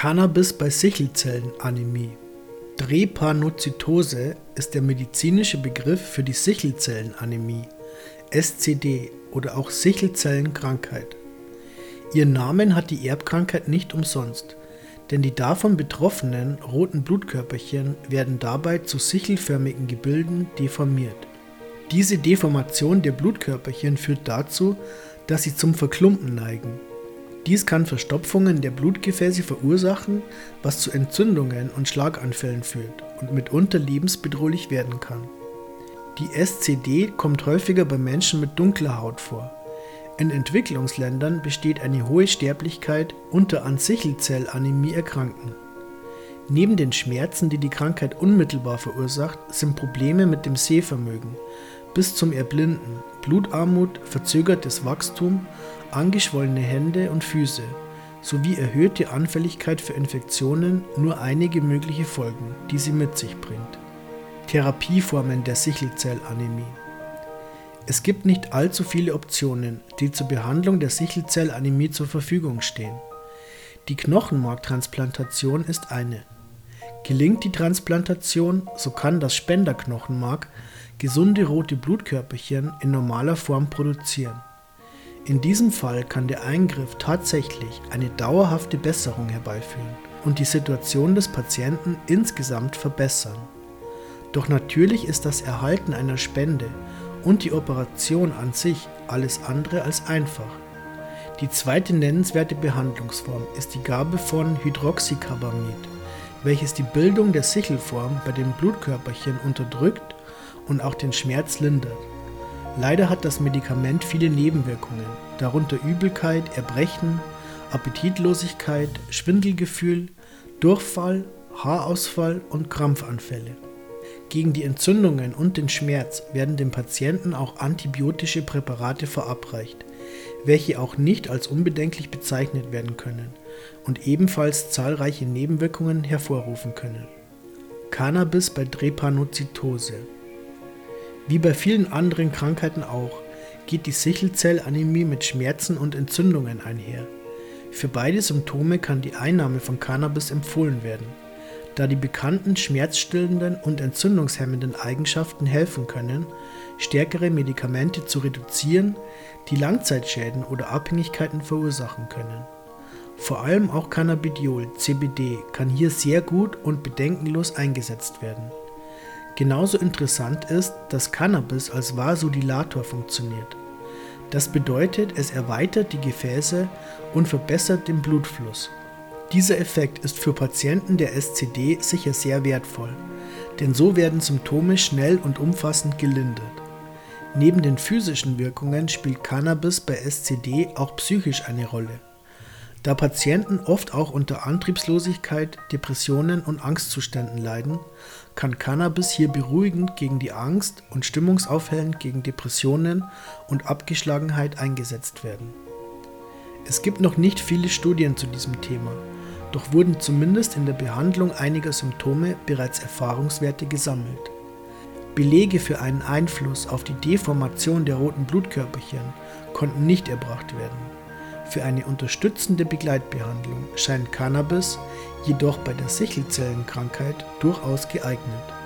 Cannabis bei Sichelzellenanämie. Drepanozytose ist der medizinische Begriff für die Sichelzellenanämie (SCD) oder auch Sichelzellenkrankheit. Ihren Namen hat die Erbkrankheit nicht umsonst, denn die davon betroffenen roten Blutkörperchen werden dabei zu sichelförmigen Gebilden deformiert. Diese Deformation der Blutkörperchen führt dazu, dass sie zum Verklumpen neigen dies kann Verstopfungen der Blutgefäße verursachen, was zu Entzündungen und Schlaganfällen führt und mitunter lebensbedrohlich werden kann. Die SCD kommt häufiger bei Menschen mit dunkler Haut vor. In Entwicklungsländern besteht eine hohe Sterblichkeit unter an Sichelzellanämie Erkrankten. Neben den Schmerzen, die die Krankheit unmittelbar verursacht, sind Probleme mit dem Sehvermögen bis zum Erblinden, Blutarmut, verzögertes Wachstum angeschwollene Hände und Füße sowie erhöhte Anfälligkeit für Infektionen nur einige mögliche Folgen, die sie mit sich bringt. Therapieformen der Sichelzellanämie Es gibt nicht allzu viele Optionen, die zur Behandlung der Sichelzellanämie zur Verfügung stehen. Die Knochenmarktransplantation ist eine. Gelingt die Transplantation, so kann das Spenderknochenmark gesunde rote Blutkörperchen in normaler Form produzieren. In diesem Fall kann der Eingriff tatsächlich eine dauerhafte Besserung herbeiführen und die Situation des Patienten insgesamt verbessern. Doch natürlich ist das Erhalten einer Spende und die Operation an sich alles andere als einfach. Die zweite nennenswerte Behandlungsform ist die Gabe von Hydroxycarbamid, welches die Bildung der Sichelform bei den Blutkörperchen unterdrückt und auch den Schmerz lindert. Leider hat das Medikament viele Nebenwirkungen, darunter Übelkeit, Erbrechen, Appetitlosigkeit, Schwindelgefühl, Durchfall, Haarausfall und Krampfanfälle. Gegen die Entzündungen und den Schmerz werden dem Patienten auch antibiotische Präparate verabreicht, welche auch nicht als unbedenklich bezeichnet werden können und ebenfalls zahlreiche Nebenwirkungen hervorrufen können. Cannabis bei Drepanozytose wie bei vielen anderen Krankheiten auch, geht die Sichelzellanämie mit Schmerzen und Entzündungen einher. Für beide Symptome kann die Einnahme von Cannabis empfohlen werden, da die bekannten schmerzstillenden und entzündungshemmenden Eigenschaften helfen können, stärkere Medikamente zu reduzieren, die Langzeitschäden oder Abhängigkeiten verursachen können. Vor allem auch Cannabidiol, CBD, kann hier sehr gut und bedenkenlos eingesetzt werden. Genauso interessant ist, dass Cannabis als Vasodilator funktioniert. Das bedeutet, es erweitert die Gefäße und verbessert den Blutfluss. Dieser Effekt ist für Patienten der SCD sicher sehr wertvoll, denn so werden Symptome schnell und umfassend gelindert. Neben den physischen Wirkungen spielt Cannabis bei SCD auch psychisch eine Rolle. Da Patienten oft auch unter Antriebslosigkeit, Depressionen und Angstzuständen leiden, kann Cannabis hier beruhigend gegen die Angst und stimmungsaufhellend gegen Depressionen und Abgeschlagenheit eingesetzt werden. Es gibt noch nicht viele Studien zu diesem Thema, doch wurden zumindest in der Behandlung einiger Symptome bereits Erfahrungswerte gesammelt. Belege für einen Einfluss auf die Deformation der roten Blutkörperchen konnten nicht erbracht werden. Für eine unterstützende Begleitbehandlung scheint Cannabis jedoch bei der Sichelzellenkrankheit durchaus geeignet